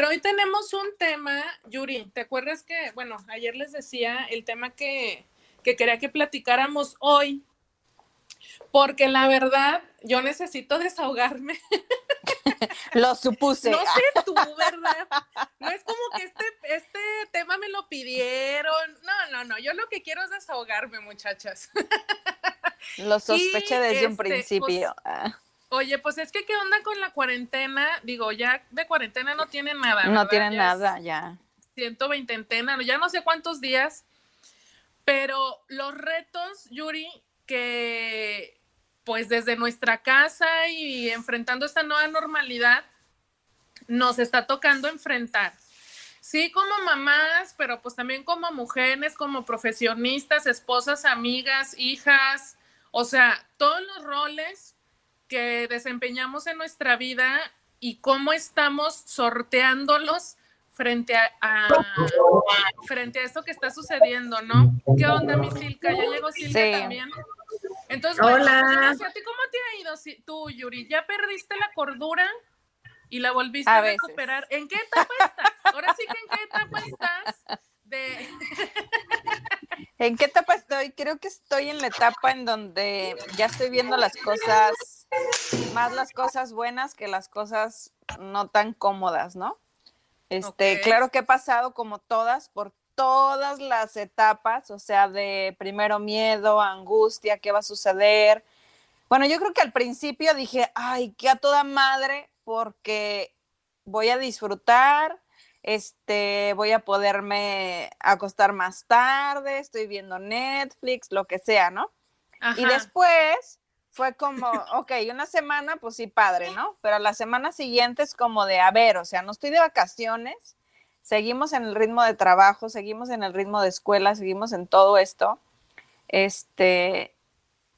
Pero hoy tenemos un tema, Yuri, ¿te acuerdas que, bueno, ayer les decía el tema que, que quería que platicáramos hoy? Porque la verdad, yo necesito desahogarme. Lo supuse. No sé tú, ¿verdad? No es como que este, este tema me lo pidieron. No, no, no. Yo lo que quiero es desahogarme, muchachas. Lo sospeché desde un este, pues, principio. Ah. Oye, pues es que, ¿qué onda con la cuarentena? Digo, ya de cuarentena no tienen nada. No tienen nada, ya. 120 entena, ya no sé cuántos días. Pero los retos, Yuri, que pues desde nuestra casa y enfrentando esta nueva normalidad, nos está tocando enfrentar. Sí, como mamás, pero pues también como mujeres, como profesionistas, esposas, amigas, hijas, o sea, todos los roles que desempeñamos en nuestra vida y cómo estamos sorteándolos frente a, frente a esto que está sucediendo, ¿no? ¿Qué onda, mi Silka? ¿Ya llegó Silka también? Entonces, Hola. ¿a ti cómo te ha ido tú, Yuri? ¿Ya perdiste la cordura y la volviste a, recuperar? ¿En qué etapa estás? Ahora sí que en qué etapa estás de... ¿En qué etapa estoy? Creo que estoy en la etapa en donde ya estoy viendo las cosas, más las cosas buenas que las cosas no tan cómodas, ¿no? Este, claro que he pasado como todas por todas las etapas, o sea, de primero miedo, angustia, qué va a suceder. Bueno, yo creo que al principio dije, ay, qué a toda madre, porque voy a disfrutar, este, voy a poderme acostar más tarde, estoy viendo Netflix, lo que sea, ¿no? Y después fue como, ok, una semana, pues sí, padre, ¿no? Pero la semana siguiente es como de, a ver, o sea, no estoy de vacaciones, seguimos en el ritmo de trabajo, seguimos en el ritmo de escuela, seguimos en todo esto. Este,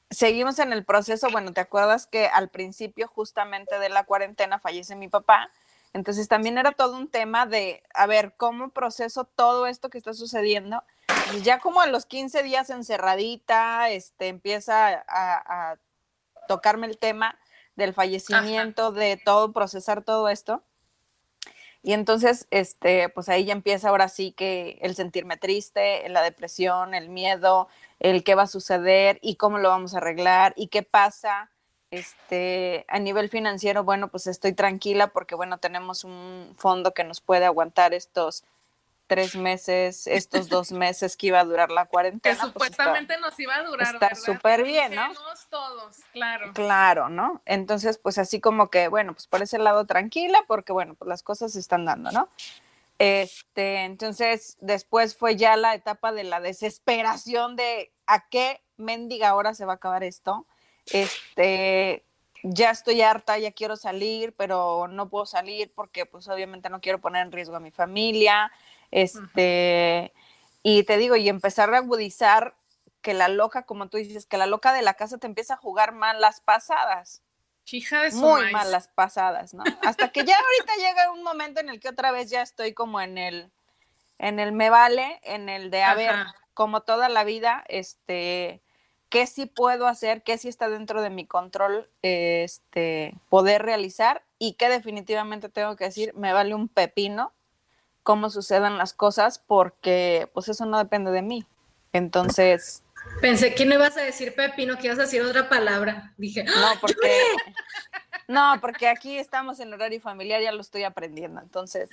seguimos en el proceso, bueno, ¿te acuerdas que al principio justamente de la cuarentena fallece mi papá? Entonces también era todo un tema de, a ver, ¿cómo proceso todo esto que está sucediendo? ya como a los 15 días encerradita, este, empieza a, tocarme el tema del fallecimiento, de todo, procesar todo esto. Y entonces, este, pues ahí ya empieza ahora sí que el sentirme triste, la depresión, el miedo, el qué va a suceder y cómo lo vamos a arreglar y qué pasa. Este, a nivel financiero, bueno, pues estoy tranquila porque, bueno, tenemos un fondo que nos puede aguantar estos tres meses, estos dos meses que iba a durar la cuarentena. Que pues, supuestamente nos iba a durar. Está súper bien, ¿no? todos, claro. Claro, ¿no? Entonces, pues así como que, bueno, pues por ese lado tranquila, porque bueno, pues las cosas se están dando, ¿no? Este, entonces, después fue ya la etapa de la desesperación de a qué mendiga ahora se va a acabar esto. Este, ya estoy harta, ya quiero salir, pero no puedo salir porque pues obviamente no quiero poner en riesgo a mi familia. Este, y te digo, y empezar a agudizar que la loca, como tú dices, que la loca de la casa te empieza a jugar mal las pasadas. Hija de Muy mal las pasadas, ¿no? Hasta que ya ahorita llega un momento en el que otra vez ya estoy como en el, en el me vale, en el de, a ver, como toda la vida, este, qué sí puedo hacer, qué sí está dentro de mi control, este, poder realizar y qué definitivamente tengo que decir, me vale un pepino cómo sucedan las cosas porque pues eso no depende de mí. Entonces... Pensé que no ibas a decir pepino, que ibas a decir otra palabra. Dije, no, porque... No, porque aquí estamos en horario familiar, ya lo estoy aprendiendo. Entonces,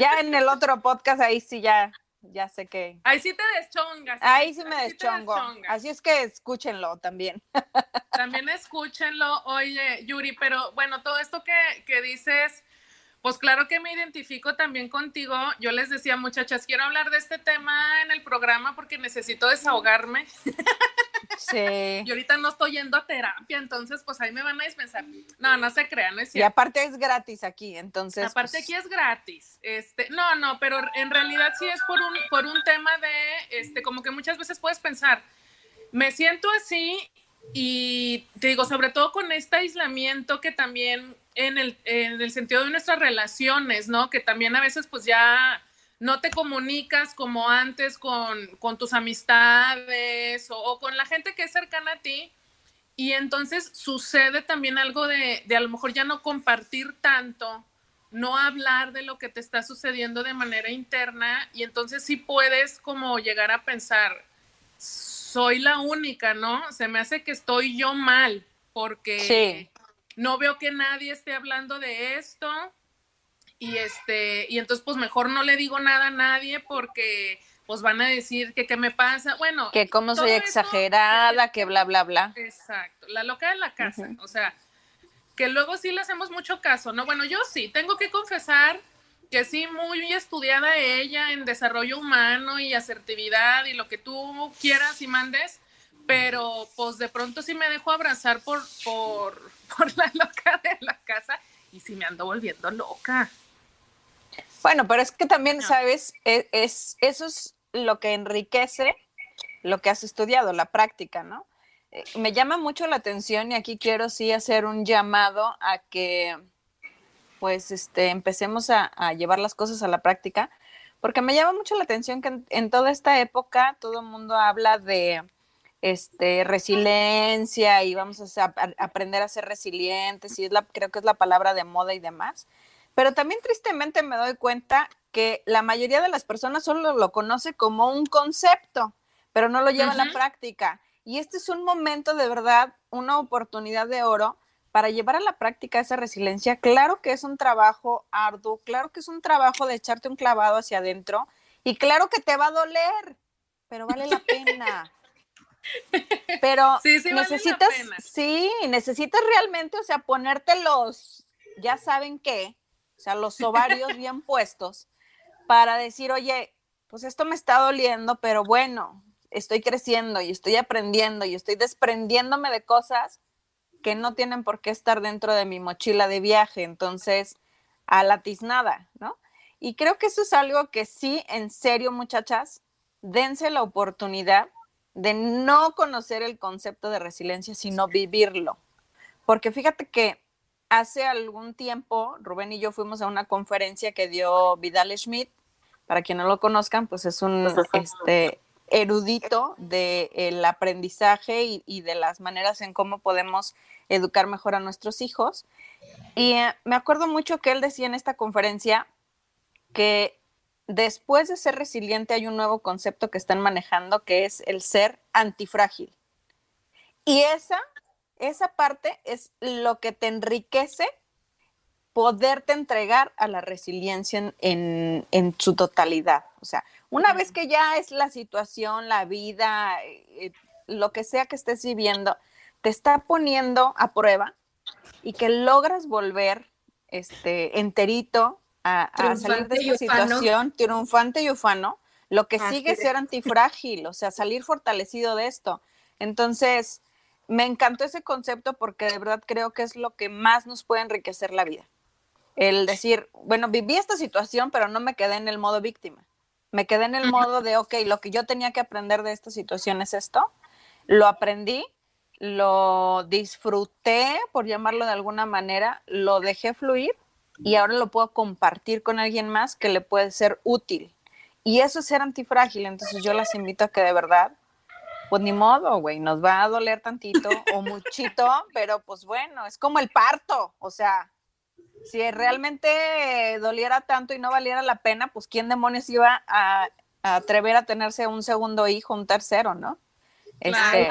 ya en el otro podcast, ahí sí ya, ya sé que. Ahí sí te deschongas. Ahí sí me deschongo. Así es que escúchenlo también. También escúchenlo. Oye, Yuri, pero bueno, todo esto que, que dices pues claro que me identifico también contigo. Yo les decía, muchachas, quiero hablar de este tema en el programa porque necesito desahogarme. Sí. y ahorita no estoy yendo a terapia, entonces pues ahí me van a dispensar. No, no se crean, no es cierto. Y aparte es gratis aquí, entonces. Aparte pues aquí es gratis. Este, no, no, pero en realidad sí es por un, por un tema de, este, como que muchas veces puedes pensar, me siento así y te digo, sobre todo con este aislamiento que también en el, en el sentido de nuestras relaciones, ¿no? Que también a veces pues ya no te comunicas como antes con, con tus amistades o, con la gente que es cercana a ti. Y entonces sucede también algo de, de, a lo mejor ya no compartir tanto no hablar de lo que te está sucediendo de manera interna y entonces sí puedes como llegar a pensar, soy la única, ¿no? Se me hace que estoy yo mal porque no veo que nadie esté hablando de esto y este y entonces pues mejor no le digo nada a nadie porque pues van a decir que qué me pasa. Bueno, que como soy exagerada, que bla bla bla. Exacto, la loca de la casa, o sea, que luego sí le hacemos mucho caso, ¿no? Bueno, yo sí, tengo que confesar que sí, muy estudiada ella en desarrollo humano y asertividad y lo que tú quieras y mandes, pero pues de pronto sí me dejo abrazar por, por, por la loca de la casa y sí me ando volviendo loca. Bueno, pero es que también, ¿sabes? E, es, eso es lo que enriquece lo que has estudiado, la práctica, ¿no? Eh, me llama mucho la atención y aquí quiero sí hacer un llamado a que pues este, empecemos a, llevar las cosas a la práctica, porque me llama mucho la atención que en, toda esta época todo el mundo habla de este, resiliencia y vamos a, aprender a ser resilientes y es la, creo que es la palabra de moda y demás. Pero también tristemente me doy cuenta que la mayoría de las personas solo lo conoce como un concepto, pero no lo lleva a la práctica. Y este es un momento de verdad, una oportunidad de oro para llevar a la práctica esa resiliencia. Claro que es un trabajo arduo, claro que es un trabajo de echarte un clavado hacia adentro y claro que te va a doler, pero vale la pena. Pero necesitas, sí, necesitas realmente, o sea, ponerte los, ya saben qué, sea, los ovarios bien puestos para decir, oye, pues esto me está doliendo, pero bueno, estoy creciendo y estoy aprendiendo y estoy desprendiéndome de cosas que no tienen por qué estar dentro de mi mochila de viaje. Entonces, a la tiznada, ¿no? Y creo que eso es algo que sí, en serio, muchachas, dense la oportunidad de no conocer el concepto de resiliencia, sino vivirlo. Porque fíjate que hace algún tiempo, Rubén y yo fuimos a una conferencia que dio Vidal Schmidt. Para quien no lo conozcan, pues es un este, erudito del aprendizaje y, de las maneras en cómo podemos educar mejor a nuestros hijos. Y eh, me acuerdo mucho que él decía en esta conferencia que después de ser resiliente hay un nuevo concepto que están manejando que es el ser antifrágil. Y esa, esa parte es lo que te enriquece poderte entregar a la resiliencia en, en su totalidad. O sea, una vez que ya es la situación, la vida, eh, lo que sea que estés viviendo, te está poniendo a prueba y que logras volver este, enterito a, salir de esta situación, triunfante y ufano, lo que sigue es ser antifrágil, o sea, salir fortalecido de esto. Entonces, me encantó ese concepto porque de verdad creo que es lo que más nos puede enriquecer la vida. El decir, bueno, viví esta situación, pero no me quedé en el modo víctima. Me quedé en el modo de, ok, lo que yo tenía que aprender de esta situación es esto. Lo aprendí, lo disfruté, por llamarlo de alguna manera, lo dejé fluir y ahora lo puedo compartir con alguien más que le puede ser útil. Y eso es ser antifrágil. Entonces yo las invito a que de verdad, pues ni modo, güey, nos va a doler tantito o muchito, pero pues bueno, es como el parto. O sea, si realmente doliera tanto y no valiera la pena, pues quién demonios iba a, atrever a tenerse un segundo hijo, un tercero, ¿no? Este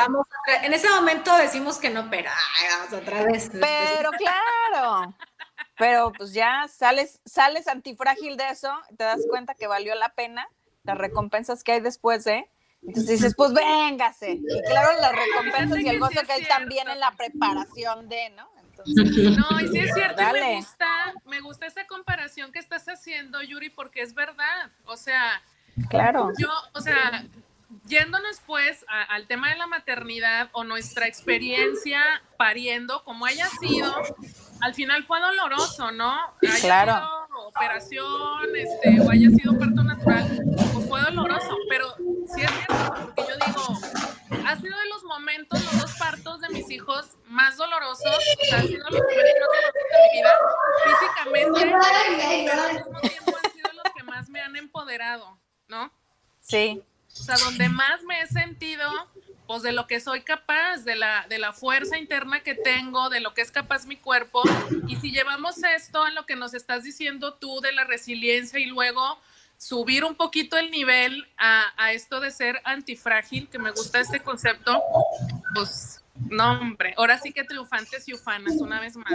en ese momento decimos que no, pero vamos otra vez. Pero claro, pero pues ya sales, sales antifrágil de eso, te das cuenta que valió la pena, las recompensas que hay después de, entonces dices, pues véngase. Y claro, las recompensas y el gozo que hay también en la preparación de, ¿no? No, y sí es cierto, me gusta, me gusta esa comparación que estás haciendo, Yuri, porque es verdad. O sea, claro. Yo, o sea, yéndonos pues al tema de la maternidad o nuestra experiencia pariendo, como haya sido, al final fue doloroso, ¿no? claro. Sido operación, este, o haya sido parto natural, fue doloroso, pero sí es cierto, porque yo digo, ha sido de los momentos, los dos partos de mis hijos más dolorosos, o sea, ha sido los más dolorosos de mi vida, físicamente, pero al mismo tiempo han sido los que más me han empoderado, ¿no? Sí. O sea, donde más me he sentido pues de lo que soy capaz, de la, de la fuerza interna que tengo, de lo que es capaz mi cuerpo. Y si llevamos esto a lo que nos estás diciendo tú de la resiliencia y luego subir un poquito el nivel a, a esto de ser antifrágil, que me gusta este concepto, pues no, hombre, ahora sí que triunfantes y ufanas, una vez más.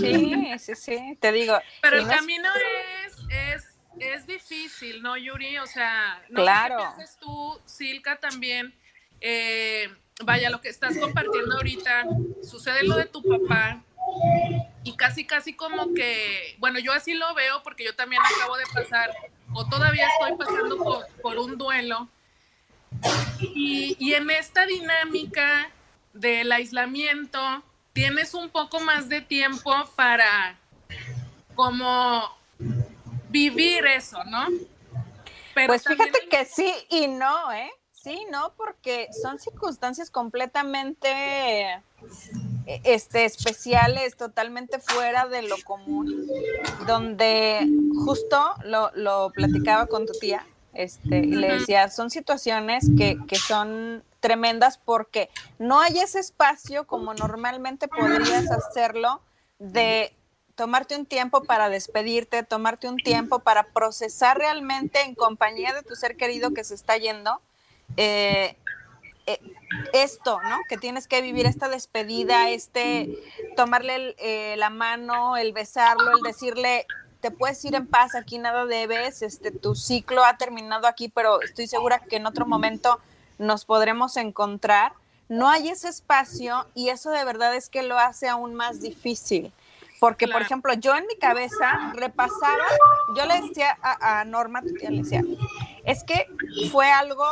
Sí, sí, sí, te digo. Pero el camino es, es, es difícil, ¿no, Yuri? O sea, no claro. sé qué tú, Silka, también. Eh, vaya, lo que estás compartiendo ahorita, sucede lo de tu papá y casi, casi como que, bueno, yo así lo veo porque yo también acabo de pasar o todavía estoy pasando por, por un duelo. Y, y en esta dinámica del aislamiento, tienes un poco más de tiempo para como vivir eso, ¿no? pues fíjate que sí y no, ¿eh? Sí, no, porque son circunstancias completamente este, especiales, totalmente fuera de lo común, donde justo lo, lo platicaba con tu tía, este, y le decía, son situaciones que, que son tremendas porque no hay ese espacio como normalmente podrías hacerlo de tomarte un tiempo para despedirte, tomarte un tiempo para procesar realmente en compañía de tu ser querido que se está yendo. Eh, eh, esto, ¿no? Que tienes que vivir esta despedida, este, tomarle eh, la mano, el besarlo, el decirle, te puedes ir en paz, aquí nada debes, este, tu ciclo ha terminado aquí, pero estoy segura que en otro momento nos podremos encontrar. No hay ese espacio y eso de verdad es que lo hace aún más difícil. Porque, por ejemplo, yo en mi cabeza repasaba, yo le decía a, Norma, le decía, es que fue algo,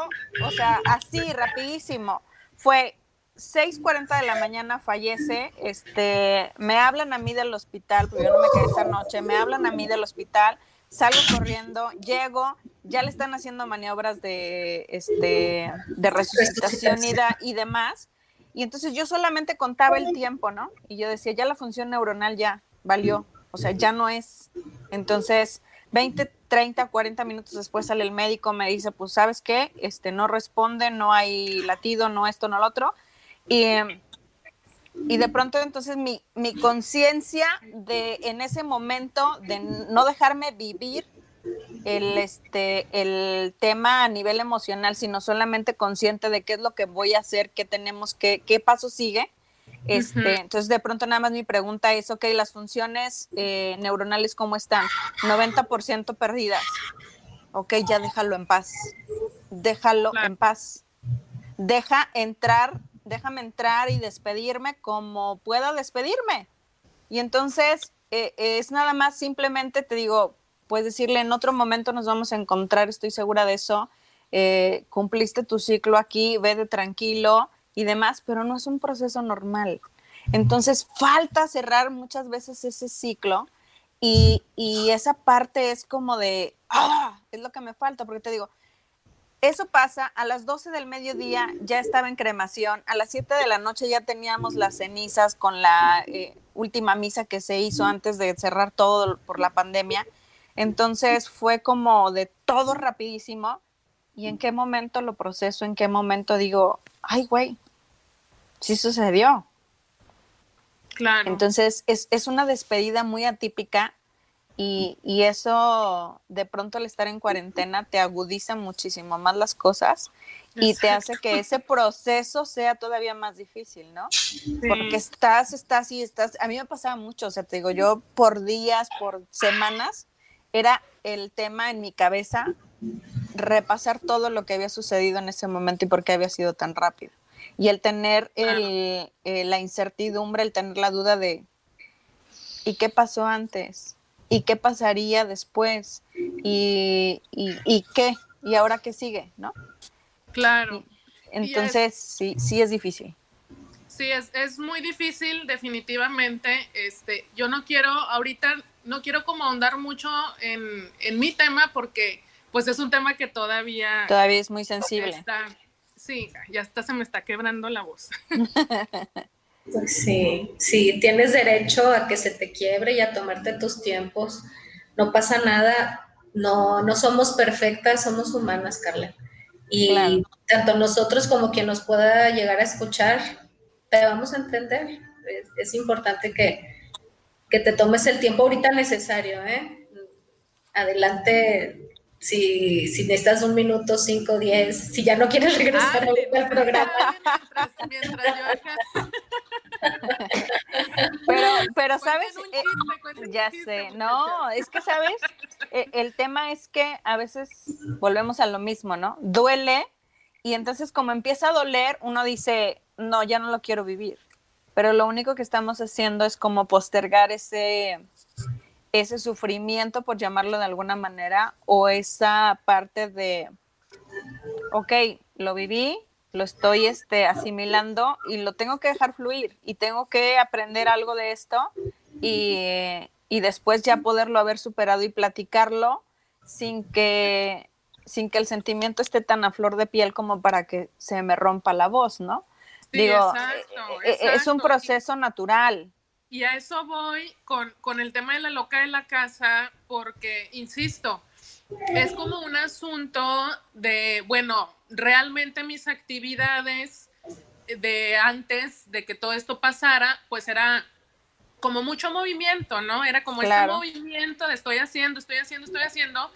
o sea, así, rapidísimo. Fue 6:40 de la mañana fallece, este, me hablan a mí del hospital, porque yo no me quedé esa noche, me hablan a mí del hospital, salgo corriendo, llego, ya le están haciendo maniobras de, este, de resucitación y, y demás. Y entonces yo solamente contaba el tiempo, ¿no? Y yo decía, ya la función neuronal ya valió, o sea, ya no es. Entonces, 20, 30, 40 minutos después sale el médico, me dice, pues, ¿sabes qué? Este, no responde, no hay latido, no esto, no lo otro. Y, y de pronto entonces mi, mi conciencia de en ese momento de no dejarme vivir el, este, el tema a nivel emocional, sino solamente consciente de qué es lo que voy a hacer, qué tenemos, qué, qué paso sigue. Este, Entonces, de pronto, nada más mi pregunta es: ok, las funciones eh, neuronales, ¿cómo están? 90% perdidas. Ok, ya déjalo en paz. Déjalo en paz. Deja entrar, déjame entrar y despedirme como pueda despedirme. Y entonces, eh, es nada más simplemente, te digo, puedes decirle en otro momento nos vamos a encontrar, estoy segura de eso, eh, cumpliste tu ciclo aquí, vete tranquilo y demás, pero no es un proceso normal. Entonces falta cerrar muchas veces ese ciclo y, y esa parte es como de, ah, es lo que me falta, porque te digo, eso pasa, a las 12 del mediodía ya estaba en cremación, a las 7 de la noche ya teníamos las cenizas con la eh, última misa que se hizo antes de cerrar todo por la pandemia entonces fue como de todo rapidísimo. ¿Y en qué momento lo proceso? ¿En qué momento digo, ay, güey, sí sucedió? Claro. Entonces es, es una despedida muy atípica y, y, eso de pronto al estar en cuarentena te agudiza muchísimo más las cosas y te hace que ese proceso sea todavía más difícil, ¿no? Porque estás, estás y estás, a mí me pasaba mucho, o sea, te digo, yo por días, por semanas, era el tema en mi cabeza, repasar todo lo que había sucedido en ese momento y por qué había sido tan rápido. Y el tener el, eh, la incertidumbre, el tener la duda de, ¿y qué pasó antes? ¿Y qué pasaría después? ¿Y, y, qué? ¿Y ahora qué sigue? ¿No? Claro. entonces, sí, sí es difícil. Sí, es, es, muy difícil, definitivamente. Este, yo no quiero, ahorita no quiero como ahondar mucho en, en, mi tema porque pues es un tema que todavía... Todavía es muy sensible. Está, sí, ya está, se me está quebrando la voz. Pues sí, sí, tienes derecho a que se te quiebre y a tomarte tus tiempos. No pasa nada, no, no somos perfectas, somos humanas, Carla. Y tanto nosotros como quien nos pueda llegar a escuchar, te vamos a entender. Es, importante que, que, te tomes el tiempo ahorita necesario. ¿eh? Adelante, si, si necesitas un minuto, cinco, diez, si ya no quieres regresar al programa. pero, pero sabes, eh, ya sé, no, es que sabes, e, el tema es que a veces volvemos a lo mismo, ¿no? Duele y entonces como empieza a doler, uno dice, no, ya no lo quiero vivir. Pero lo único que estamos haciendo es como postergar ese, ese sufrimiento, por llamarlo de alguna manera, o esa parte de, ok, lo viví, lo estoy este, asimilando y lo tengo que dejar fluir y tengo que aprender algo de esto y, y después ya poderlo haber superado y platicarlo sin que, sin que el sentimiento esté tan a flor de piel como para que se me rompa la voz, ¿no? Digo, e, e, es un proceso natural. Y a eso voy con, con el tema de la loca de la casa, porque, insisto, es como un asunto de, bueno, realmente mis actividades de antes de que todo esto pasara, pues era como mucho movimiento, ¿no? Era como este movimiento de estoy haciendo, estoy haciendo, estoy haciendo,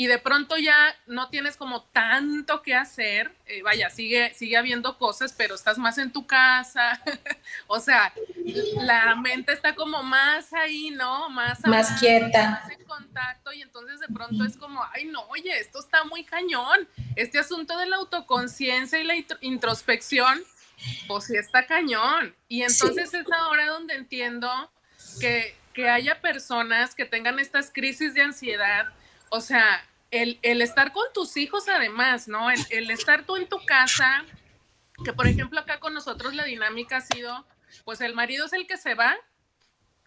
y de pronto ya no tienes como tanto que hacer, eh, vaya, sigue, sigue habiendo cosas, pero estás más en tu casa, o sea, la mente está como más ahí, ¿no? Más, más quieta. Más en contacto y entonces de pronto es como, ay no, oye, esto está muy cañón, este asunto de la autoconciencia y la introspección, pues sí está cañón. Y entonces es ahora donde entiendo que, que haya personas que tengan estas crisis de ansiedad, o sea, el, estar con tus hijos además, ¿no? El, estar tú en tu casa, que por ejemplo acá con nosotros la dinámica ha sido, pues el marido es el que se va,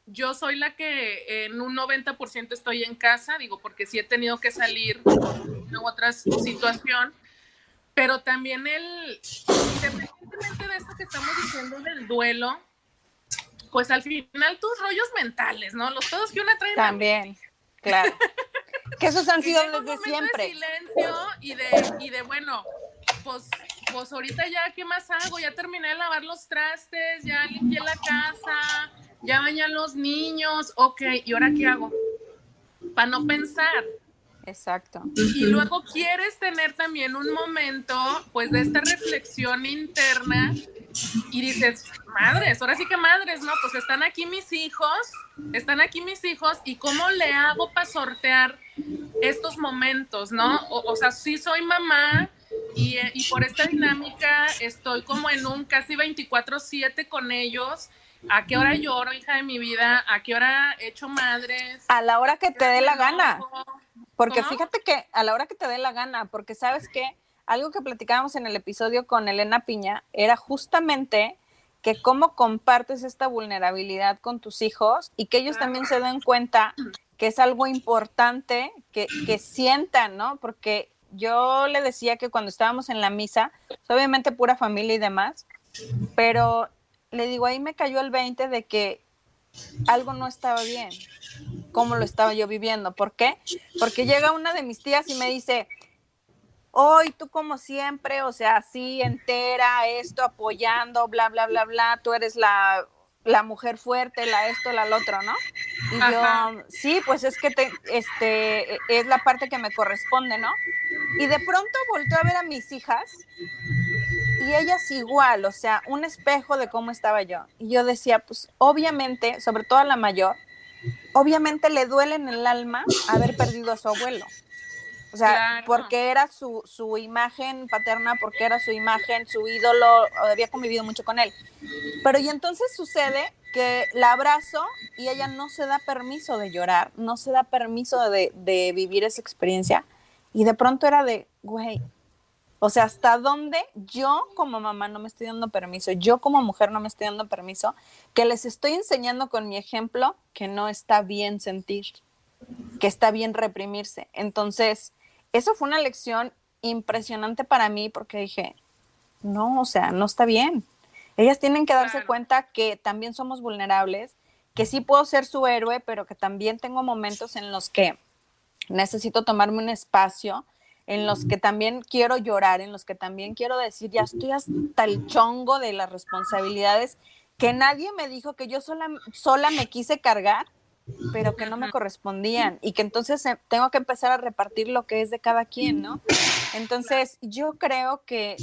yo soy la que en un 90% estoy en casa, digo, porque sí he tenido que salir en otra situación, pero también el, independientemente de esto que estamos diciendo del duelo, pues al final tus rollos mentales, ¿no? Los todos que una trae. También, claro. Que esos han sido desde siempre. De silencio y de, y de bueno, pues, pues ahorita ya, ¿qué más hago? Ya terminé de lavar los trastes, ya limpié la casa, ya bañé a los niños, ok, ¿y ahora qué hago? Para no pensar. Exacto. Y luego quieres tener también un momento, pues, de esta reflexión interna y dices, madres, ahora sí que madres, ¿no? Pues están aquí mis hijos, están aquí mis hijos y cómo le hago para sortear estos momentos, ¿no? O, sea, sí soy mamá y, y, por esta dinámica estoy como en un casi 24/7 con ellos. ¿A qué hora lloro, hija de mi vida? ¿A qué hora hecho madres? A la hora que te dé la gana. Porque fíjate que a la hora que te dé la gana, porque sabes que algo que platicábamos en el episodio con Elena Piña era justamente que cómo compartes esta vulnerabilidad con tus hijos y que ellos también se den cuenta que es algo importante que, que sientan, ¿no? Porque yo le decía que cuando estábamos en la misa, pues, obviamente pura familia y demás, pero le digo, ahí me cayó el 20 de que algo no estaba bien, como lo estaba yo viviendo. ¿Por qué? Porque llega una de mis tías y me dice, hoy tú como siempre, o sea, así entera, esto apoyando, bla, bla, bla, bla, tú eres la, mujer fuerte, la esto, la lo otro, ¿no? Y yo, sí, pues es que te, este, es la parte que me corresponde, ¿no? Y de pronto volteó a ver a mis hijas y ellas igual, o sea, un espejo de cómo estaba yo. Y yo decía, pues obviamente, sobre todo a la mayor, obviamente le duele en el alma haber perdido a su abuelo. O sea, porque era su, su imagen paterna, porque era su imagen, su ídolo, había convivido mucho con él. Pero y entonces sucede que la abrazo y ella no se da permiso de llorar, no se da permiso de, de vivir esa experiencia. Y de pronto era de, güey, o sea, hasta dónde yo como mamá no me estoy dando permiso, yo como mujer no me estoy dando permiso, que les estoy enseñando con mi ejemplo que no está bien sentir, que está bien reprimirse. Entonces, eso fue una lección impresionante para mí porque dije, no, o sea, no está bien. Ellas tienen que darse cuenta que también somos vulnerables, que sí puedo ser su héroe, pero que también tengo momentos en los que necesito tomarme un espacio, en los que también quiero llorar, en los que también quiero decir, ya estoy hasta el chongo de las responsabilidades que nadie me dijo que yo sola, sola me quise cargar, pero que no me correspondían y que entonces tengo que empezar a repartir lo que es de cada quien, ¿no? Entonces, yo creo que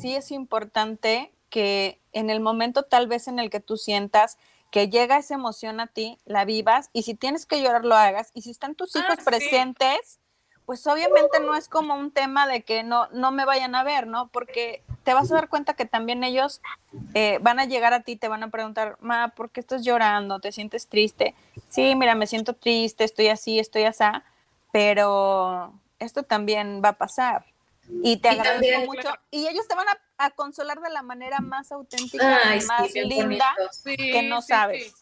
sí es importante que en el momento tal vez en el que tú sientas que llega esa emoción a ti, la vivas y si tienes que llorar lo hagas y si están tus hijos ah, presentes, pues obviamente no es como un tema de que no, no me vayan a ver, ¿no? Porque te vas a dar cuenta que también ellos eh, van a llegar a ti, te van a preguntar, ma, ¿por qué estás llorando? ¿Te sientes triste? Sí, mira, me siento triste, estoy así, estoy así, pero esto también va a pasar. Y te agradezco mucho. Y ellos te van a, consolar de la manera más auténtica, más linda que no sabes.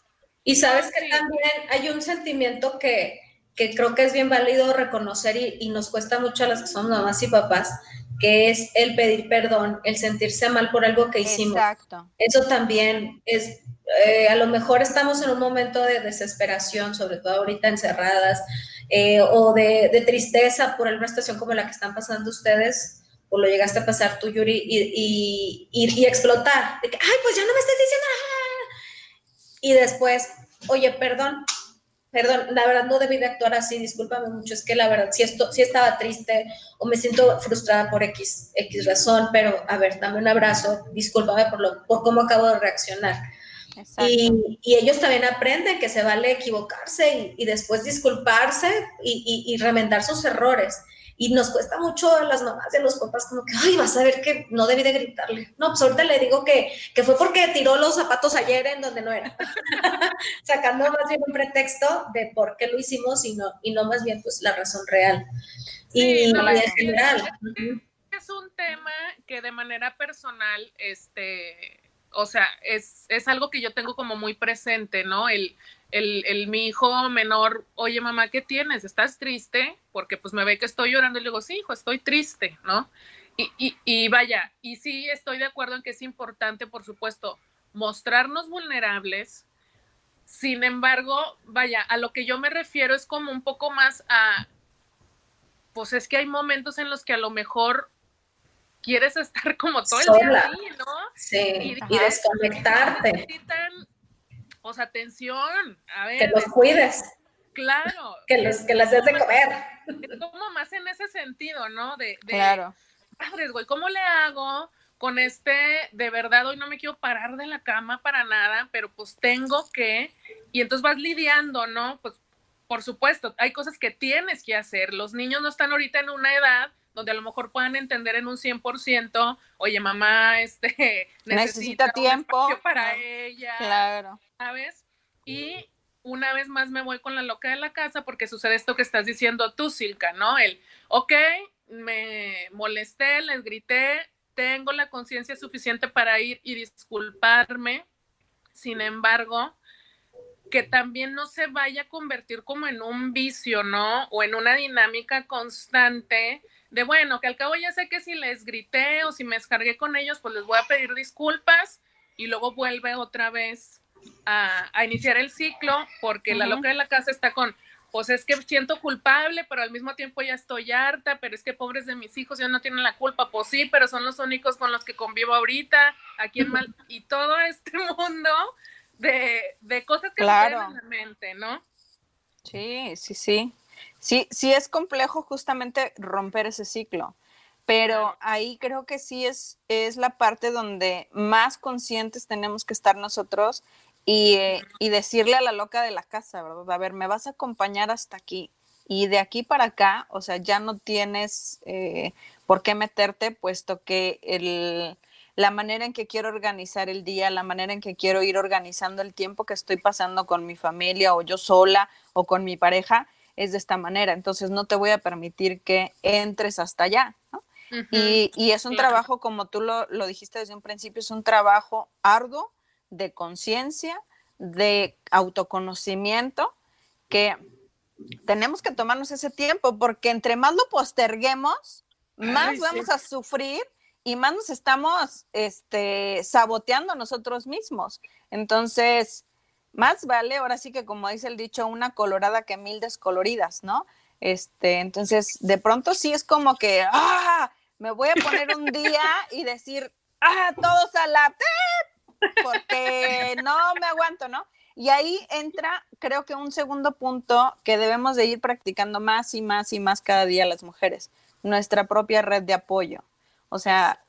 Y sabes que también hay un sentimiento que, que creo que es bien válido reconocer y, nos cuesta mucho a las que somos mamás y papás, que es el pedir perdón, el sentirse mal por algo que hicimos. Exacto. Eso también es, eh, a lo mejor estamos en un momento de desesperación, sobre todo ahorita encerradas, eh, o de, tristeza por alguna situación como la que están pasando ustedes, o lo llegaste a pasar tú, Yuri, y, y, explotar, de que, ay, pues ya no me estás diciendo nada. Y después, oye, perdón, perdón, la verdad no debí de actuar así, discúlpame mucho, es que la verdad sí, esto, sí estaba triste o me siento frustrada por X, X razón, pero a ver, dame un abrazo, discúlpame por, lo, por cómo acabo de reaccionar. Y, y, ellos también aprenden que se vale equivocarse y, después disculparse y, y, remendar sus errores. Y nos cuesta mucho a las mamás de los papás como que, ay, vas a ver que no debí de gritarle. No, pues ahorita le digo que, que fue porque tiró los zapatos ayer en donde no era. Sacando más bien un pretexto de por qué lo hicimos y no, y no más bien pues la razón real. y, en general. Es un tema que de manera personal, este, o sea, es, es, algo que yo tengo como muy presente, ¿no? El, el, el, mi hijo menor, oye mamá, ¿qué tienes? ¿Estás triste? Porque pues me ve que estoy llorando y le digo, sí, hijo, estoy triste, ¿no? Y, y, y vaya, y sí estoy de acuerdo en que es importante, por supuesto, mostrarnos vulnerables. Sin embargo, vaya, a lo que yo me refiero es como un poco más a, pues es que hay momentos en los que a lo mejor quieres estar como todo el día ahí, ¿no? Sí, y, desconectarte. O sea, atención, a ver. Que los cuides. Claro. que, los, que las des de comer. Es como más en ese sentido, ¿no? De, de claro. Padres, güey, ¿cómo le hago con este, de verdad, hoy no me quiero parar de la cama para nada, pero pues tengo que, y entonces vas lidiando, ¿no? Pues por supuesto, hay cosas que tienes que hacer. Los niños no están ahorita en una edad donde a lo mejor puedan entender en un 100%, oye, mamá, este, necesita, tiempo para ella. Claro. ¿Sabes? Y una vez más me voy con la loca de la casa porque sucede esto que estás diciendo tú, Silka, ¿no? El, ok, me molesté, les grité, tengo la conciencia suficiente para ir y disculparme. Sin embargo, que también no se vaya a convertir como en un vicio, ¿no? O en una dinámica constante de bueno, que al cabo ya sé que si les grité o si me descargué con ellos, pues les voy a pedir disculpas y luego vuelve otra vez a, iniciar el ciclo porque la loca de la casa está con, pues es que siento culpable, pero al mismo tiempo ya estoy harta, pero es que pobres de mis hijos ya no tienen la culpa, pues sí, pero son los únicos con los que convivo ahorita, aquí en Mal, y todo este mundo de, de cosas que claro. en la mente, ¿no? Sí, sí, sí. Sí, sí es complejo justamente romper ese ciclo, pero ahí creo que sí es, es la parte donde más conscientes tenemos que estar nosotros y, eh, y, decirle a la loca de la casa, ¿verdad? A ver, me vas a acompañar hasta aquí y de aquí para acá, o sea, ya no tienes eh, por qué meterte, puesto que el, la manera en que quiero organizar el día, la manera en que quiero ir organizando el tiempo que estoy pasando con mi familia o yo sola o con mi pareja, es de esta manera, entonces no te voy a permitir que entres hasta allá. y, es un trabajo, como tú lo, dijiste desde un principio, es un trabajo arduo de conciencia, de autoconocimiento, que tenemos que tomarnos ese tiempo, porque entre más lo posterguemos, más vamos a sufrir y más nos estamos este, saboteando nosotros mismos. Entonces, más vale, ahora sí que como dice el dicho, una colorada que mil descoloridas, ¿no? Este, entonces, de pronto sí es como que, ah, me voy a poner un día y decir, ah, todos a la, porque no me aguanto, ¿no? Y ahí entra, creo que un segundo punto que debemos de ir practicando más y más y más cada día las mujeres, nuestra propia red de apoyo. O sea,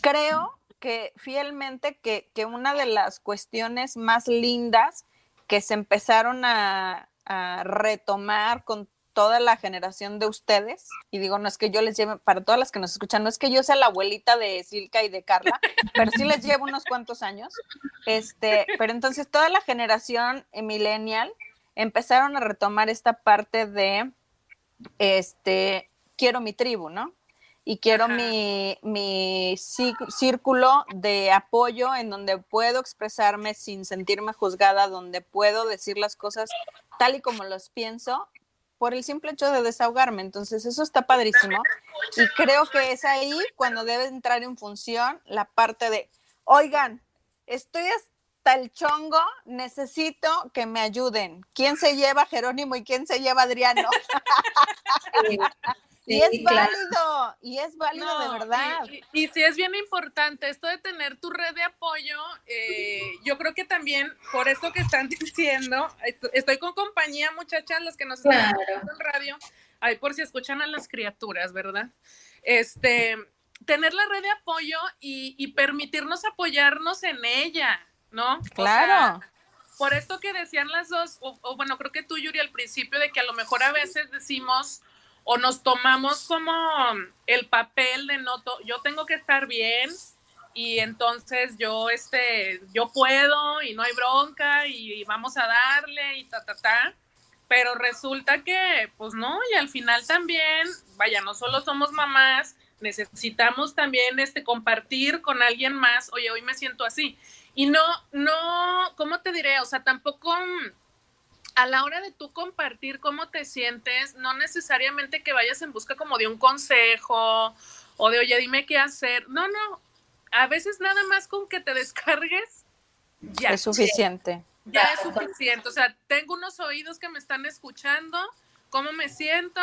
creo que fielmente que, que una de las cuestiones más lindas que se empezaron a, a retomar con toda la generación de ustedes, y digo, no es que yo les lleve, para todas las que nos escuchan, no es que yo sea la abuelita de Silka y de Carla, pero sí les llevo unos cuantos años, este, pero entonces toda la generación millennial empezaron a retomar esta parte de, este, quiero mi tribu, ¿no? Y quiero mi, mi círculo de apoyo en donde puedo expresarme sin sentirme juzgada, donde puedo decir las cosas tal y como los pienso por el simple hecho de desahogarme. Entonces, eso está padrísimo. Y creo que es ahí cuando debe entrar en función la parte de, oigan, estoy hasta el chongo, necesito que me ayuden. ¿Quién se lleva Jerónimo y quién se lleva Adriano? Y es válido, y es válido de verdad. Y, sí es bien importante esto de tener tu red de apoyo. Eh, yo creo que también, por eso que están diciendo, estoy con compañía, muchachas, las que nos están escuchando en radio, ahí por si escuchan a las criaturas, ¿verdad? Este, tener la red de apoyo y, permitirnos apoyarnos en ella, ¿no? Claro. por esto que decían las dos, o bueno, creo que tú, Yuri, al principio, de que a lo mejor a veces decimos o nos tomamos como el papel de no, yo tengo que estar bien y entonces yo, este, yo puedo y no hay bronca y, vamos a darle y ta, ta, ta. Pero resulta que, pues no, y al final también, vaya, no solo somos mamás, necesitamos también este, compartir con alguien más, oye, hoy me siento así. Y no, no, ¿cómo te diré? O sea, tampoco a la hora de tú compartir cómo te sientes, no necesariamente que vayas en busca como de un consejo o de, oye, dime qué hacer. No, no. A veces nada más con que te descargues, ya. Es suficiente. Ya, es suficiente. O sea, tengo unos oídos que me están escuchando, cómo me siento,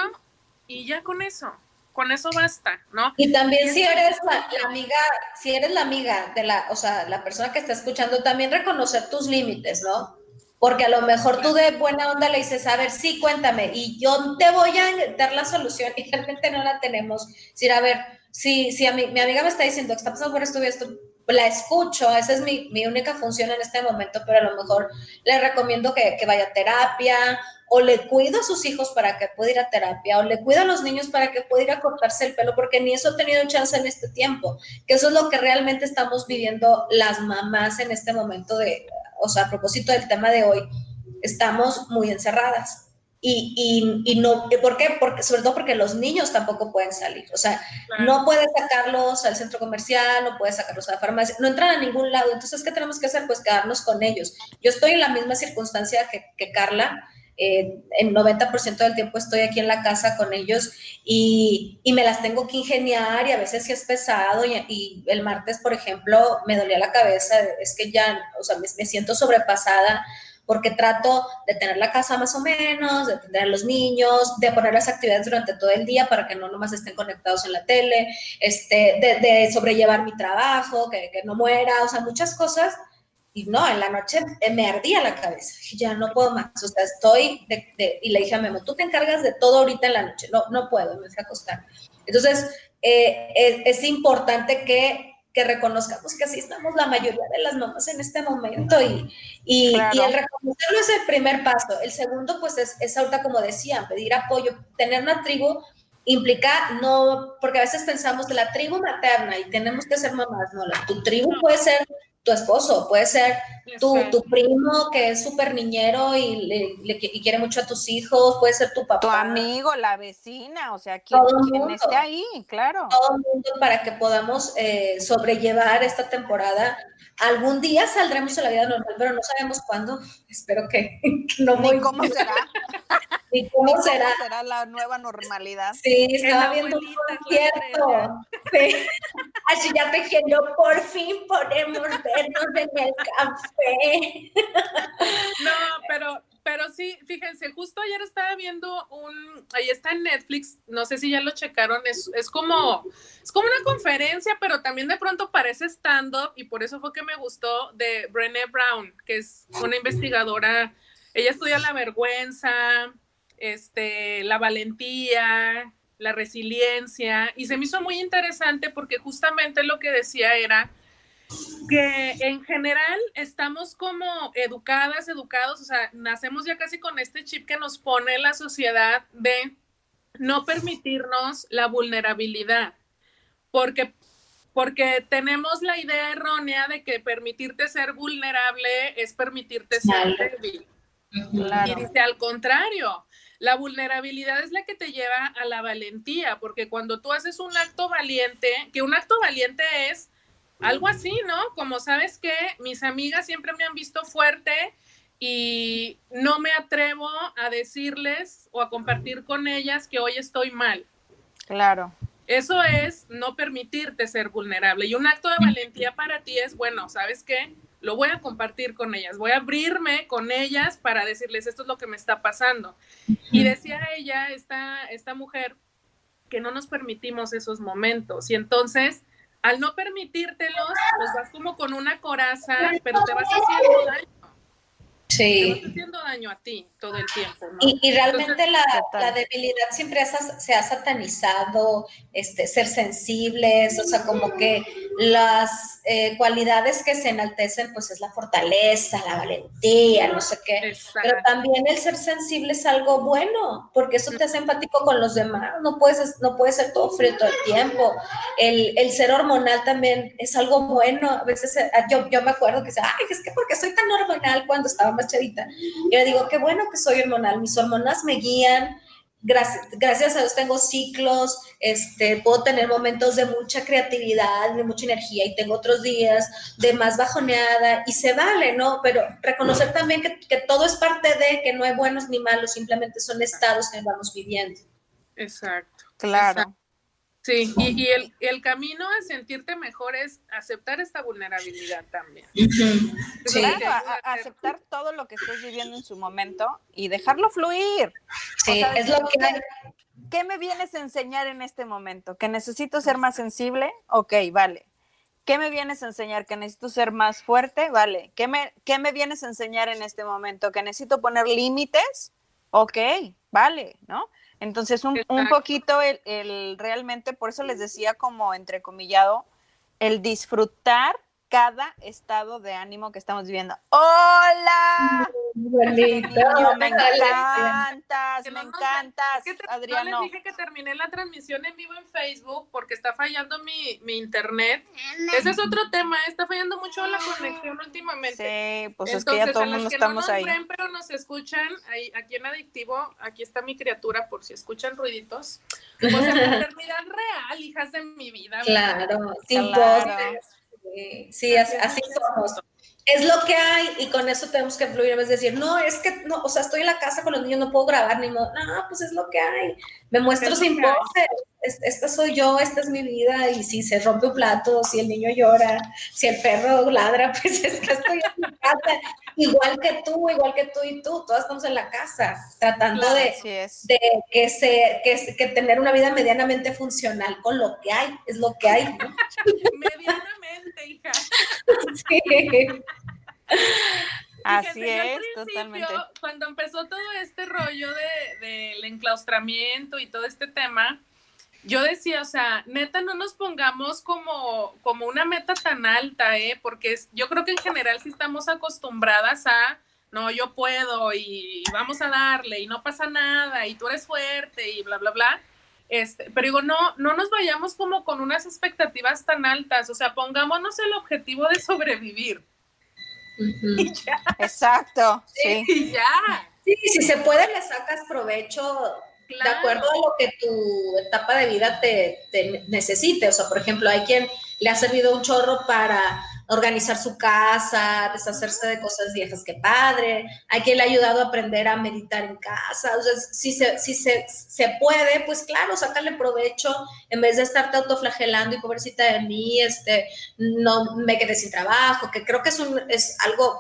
y ya con eso. Con eso basta, ¿no? Y también si eres la, la, amiga, si eres la amiga de la, o sea, la persona que está escuchando, también reconocer tus límites, ¿no? Porque a lo mejor tú de buena onda le dices, a ver, sí, cuéntame, y yo te voy a dar la solución y realmente no la tenemos. Si, a ver, si, si a mi, mi amiga me está diciendo que está pasando por esto y esto, la escucho, esa es mi, mi, única función en este momento, pero a lo mejor le recomiendo que, que, vaya a terapia o le cuido a sus hijos para que pueda ir a terapia o le cuido a los niños para que pueda ir a cortarse el pelo, porque ni eso he tenido chance en este tiempo, que eso es lo que realmente estamos viviendo las mamás en este momento de, o sea, a propósito del tema de hoy, estamos muy encerradas. Y, y, y, no, ¿por qué? Porque, sobre todo porque los niños tampoco pueden salir. O sea, no puedes sacarlos al centro comercial, no puedes sacarlos a la farmacia, no entran a ningún lado. Entonces, ¿qué tenemos que hacer? Pues quedarnos con ellos. Yo estoy en la misma circunstancia que, que Carla. Eh, el 90% del tiempo estoy aquí en la casa con ellos y, me las tengo que ingeniar y a veces sí es pesado y, el martes, por ejemplo, me dolía la cabeza, es que ya, o sea, me, me, siento sobrepasada porque trato de tener la casa más o menos, de atender a los niños, de poner las actividades durante todo el día para que no nomás estén conectados en la tele, este, de, de sobrellevar mi trabajo, que, que no muera, o sea, muchas cosas y no, en la noche me ardía la cabeza. Ya no puedo más. O sea, estoy de, y le dije a Memo, tú te encargas de todo ahorita en la noche. No, no puedo, me fui a acostar. Entonces, eh, es, es, importante que, que, reconozcamos que así estamos la mayoría de las mamás en este momento. Y, y, claro. y, el reconocerlo es el primer paso. El segundo, pues, es, es ahorita, como decían, pedir apoyo. Tener una tribu implica no, porque a veces pensamos de la tribu materna y tenemos que ser mamás. No, la, tu tribu puede ser tu esposo, puede ser tu, tu primo que es súper niñero y, le, le, y, quiere mucho a tus hijos, puede ser tu papá. Tu amigo, la vecina, o sea, quien, quien esté ahí, claro. Todo el mundo para que podamos eh, sobrellevar esta temporada. Algún día saldremos a la vida normal, pero no sabemos cuándo. Espero que, que no Ni cómo será. ¿Y cómo, ¿Cómo será? será la nueva normalidad? Sí, estaba viendo un concierto. Sí. Así ya tejiendo, por fin podemos vernos en el café. No, pero, pero sí, fíjense, justo ayer estaba viendo un, ahí está en Netflix, no sé si ya lo checaron, es, es como, es como una conferencia, pero también de pronto parece stand-up y por eso fue que me gustó de Brené Brown, que es una investigadora, ella estudia la vergüenza, este, la valentía, la resiliencia, y se me hizo muy interesante porque justamente lo que decía era que en general estamos como educadas, educados, o sea, nacemos ya casi con este chip que nos pone la sociedad de no permitirnos la vulnerabilidad, porque, porque tenemos la idea errónea de que permitirte ser vulnerable es permitirte ser débil. Y dice al contrario, la vulnerabilidad es la que te lleva a la valentía, porque cuando tú haces un acto valiente, que un acto valiente es algo así, ¿no? Como sabes que mis amigas siempre me han visto fuerte y no me atrevo a decirles o a compartir con ellas que hoy estoy mal. Claro. Eso es no permitirte ser vulnerable. Y un acto de valentía para ti es, bueno, ¿sabes qué? Lo voy a compartir con ellas, voy a abrirme con ellas para decirles esto es lo que me está pasando. Y decía ella, esta, esta mujer, que no nos permitimos esos momentos. Y entonces al no permitírtelos, pues vas como con una coraza, pero te vas haciendo daño. Sí. Te vas haciendo daño a ti todo el tiempo. ¿no? Y, realmente la, debilidad siempre se ha satanizado, este, ser sensibles, o sea, como que las eh, cualidades que se enaltecen, pues es la fortaleza, la valentía, no sé qué. Pero también el ser sensible es algo bueno, porque eso te hace empático con los demás. No puedes, no puedes ser todo frío todo el tiempo. El, el ser hormonal también es algo bueno. A veces eh, yo, yo me acuerdo que dice, ay, es que porque soy tan hormonal cuando estaba más chavita. Yo le digo, qué bueno que soy hormonal. Mis hormonas me guían gracias, gracias a Dios tengo ciclos, este, puedo tener momentos de mucha creatividad, de mucha energía y tengo otros días de más bajoneada y se vale, ¿no? Pero reconocer también que, que todo es parte de, que no hay buenos ni malos, simplemente son estados que vamos viviendo. Exacto. Claro. Sí, y, el, camino a sentirte mejor es aceptar esta vulnerabilidad también. Claro, aceptar todo lo que estés viviendo en su momento y dejarlo fluir. Sí, es lo que... ¿Qué me vienes a enseñar en este momento? ¿Que necesito ser más sensible? Ok, vale. ¿Qué me vienes a enseñar? ¿Que necesito ser más fuerte? Vale. ¿Qué me, qué me vienes a enseñar en este momento? ¿Que necesito poner límites? Ok, vale, ¿no? Entonces, un, un poquito el, el, realmente, por eso les decía como entrecomillado, el disfrutar cada estado de ánimo que estamos viviendo. ¡Hola! me encantas, me encantas, Adriano. les dije que terminé la transmisión en vivo en Facebook porque está fallando mi, mi internet. Ese es otro tema, está fallando mucho la conexión últimamente. Sí, pues es que ya todo el mundo estamos no ahí. Ven, pero nos escuchan, ahí, aquí en Adictivo, aquí está mi criatura por si escuchan ruiditos. Pues en eternidad real, hijas de mi vida. Claro, sin claro. Sí, así, somos. Es lo que hay y con eso tenemos que fluir. Es decir, no, es que, no, o sea, estoy en la casa con los niños, no puedo grabar ni modo. No, pues es lo que hay. Me muestro sin pose. Esta soy yo, esta es mi vida. Y si se rompe un plato, si el niño llora, si el perro ladra, pues es que estoy en la casa. Igual que tú, igual que tú y tú, todas estamos en la casa, tratando de, de que, se, que, que, tener una vida medianamente funcional con lo que hay, es lo que hay. hija. sí. Así es, totalmente. Cuando empezó todo este rollo del de, enclaustramiento y todo este tema, yo decía, o sea, neta, no nos pongamos como, como una meta tan alta, ¿eh? Porque es, yo creo que en general sí estamos acostumbradas a, no, yo puedo y vamos a darle y no pasa nada y tú eres fuerte y bla, bla, bla. Este, pero digo, no, no nos vayamos como con unas expectativas tan altas, o sea, pongámonos el objetivo de sobrevivir. Exacto, sí. Y ya. Sí, si se puede, le sacas provecho de acuerdo a lo que tu etapa de vida te, te, necesite. O sea, por ejemplo, hay quien le ha servido un chorro para organizar su casa, deshacerse de cosas viejas que padre, hay quien le ha ayudado a aprender a meditar en casa. O sea, si se, si se, se puede, pues claro, sácale provecho en vez de estarte autoflagelando y pobrecita de mí, este, no me quedé sin trabajo, que creo que es, un, es algo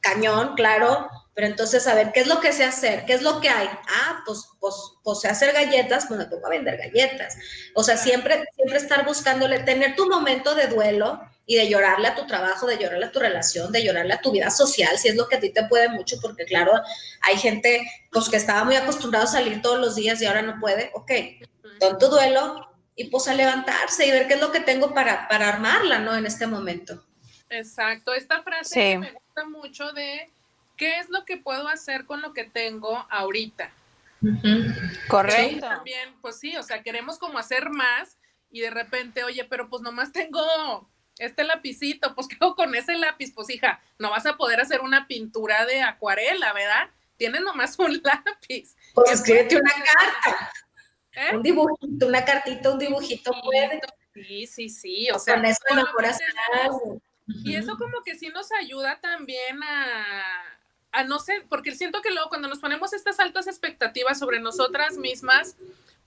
cañón, claro, pero entonces, a ver, ¿qué es lo que sé hacer? ¿Qué es lo que hay? Ah, pues, pues, pues sé hacer galletas, pues me pongo a vender galletas. O sea, siempre, siempre estar buscándole, tener tu momento de duelo y de llorarle a tu trabajo, de llorarle a tu relación, de llorarle a tu vida social, si es lo que a ti te puede mucho, porque claro, hay gente pues, que estaba muy acostumbrado a salir todos los días y ahora no puede. Ok, con tu duelo y pues a levantarse y ver qué es lo que tengo para, para armarla, ¿no? En este momento. Exacto, esta frase me gusta mucho de ¿qué es lo que puedo hacer con lo que tengo ahorita? Correcto. también, pues sí, o sea, queremos como hacer más y de repente, oye, pero pues nomás tengo este lapicito, pues ¿qué hago con ese lápiz? Pues hija, no vas a poder hacer una pintura de acuarela, ¿verdad? Tienes nomás un lápiz. Pues escríbete una carta. ¿Eh? Un dibujito, una cartita, un dibujito, puede. Sí, sí, sí, o sea, con eso Y eso como que sí nos ayuda también a, a no ser, porque siento que luego cuando nos ponemos estas altas expectativas sobre nosotras mismas,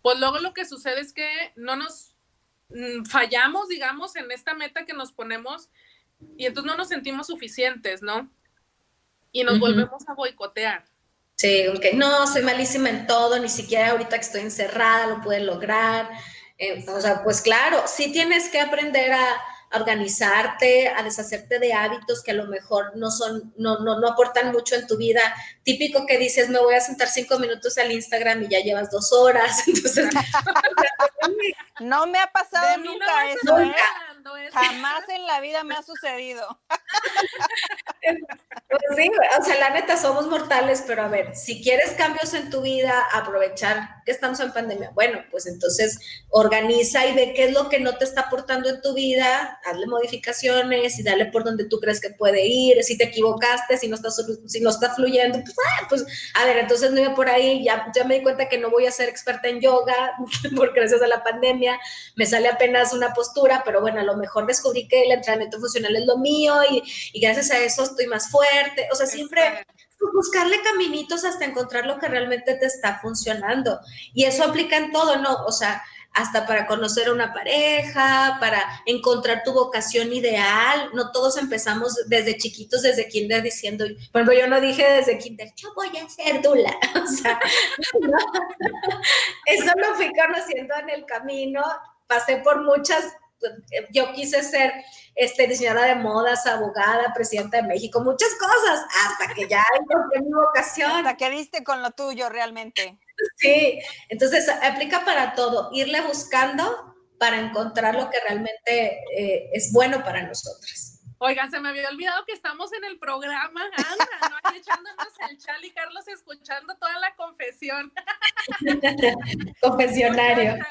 pues luego lo que sucede es que no nos fallamos, digamos, en esta meta que nos ponemos y entonces no nos sentimos suficientes, ¿no? Y nos volvemos a boicotear. Sí, ok, no, soy malísima en todo, ni siquiera ahorita que estoy encerrada lo pude lograr. Eh, o sea, pues claro, sí tienes que aprender a, organizarte, a deshacerte de hábitos que a lo mejor no son, no, no, no aportan mucho en tu vida. Típico que dices, me voy a sentar cinco minutos al Instagram y ya llevas dos horas. Entonces, no me ha pasado nunca eso, ¿eh? Jamás en la vida me ha sucedido. Pues sí, o sea, la neta, somos mortales, pero a ver, si quieres cambios en tu vida, aprovechar que estamos en pandemia, bueno, pues entonces organiza y ve qué es lo que no te está aportando en tu vida, hazle modificaciones y dale por donde tú crees que puede ir, si te equivocaste, si no está, si no está fluyendo, pues, ah, pues a ver, entonces no iba por ahí, ya, ya me di cuenta que no voy a ser experta en yoga, porque gracias a la pandemia. Me sale apenas una postura, pero bueno, a lo mejor descubrí que el entrenamiento funcional es lo mío y, y gracias a eso estoy más fuerte. O sea, siempre buscarle caminitos hasta encontrar lo que realmente te está funcionando. Y eso aplica en todo, ¿no? O sea, hasta para conocer a una pareja, para encontrar tu vocación ideal. No todos empezamos desde chiquitos, desde kinder, diciendo, por ejemplo, yo no dije desde kinder, yo voy a ser dula. O sea, eso lo fui conociendo en el camino. Pasé por muchas yo quise ser este, diseñadora de modas, abogada, presidenta de México, muchas cosas, hasta que ya encontré mi vocación. Hasta que diste con lo tuyo realmente. Sí, entonces aplica para todo, irle buscando para encontrar lo que realmente eh, es bueno para nosotras. Oigan, se me había olvidado que estamos en el programa, Anda, ¿no? echándonos el chal y Carlos escuchando toda la confesión. Confesionario